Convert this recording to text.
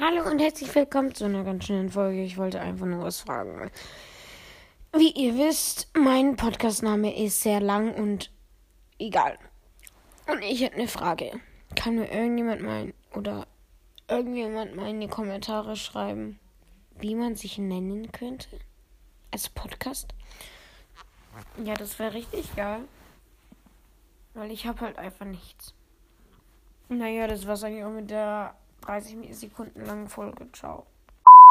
Hallo und herzlich willkommen zu einer ganz schnellen Folge. Ich wollte einfach nur was fragen. Wie ihr wisst, mein Podcastname ist sehr lang und egal. Und ich hätte eine Frage. Kann mir irgendjemand mal oder irgendjemand mal in die Kommentare schreiben, wie man sich nennen könnte? Als Podcast? Ja, das wäre richtig geil. Weil ich habe halt einfach nichts. Naja, das war's eigentlich auch mit der 30 Sekunden langen Folge. Ciao.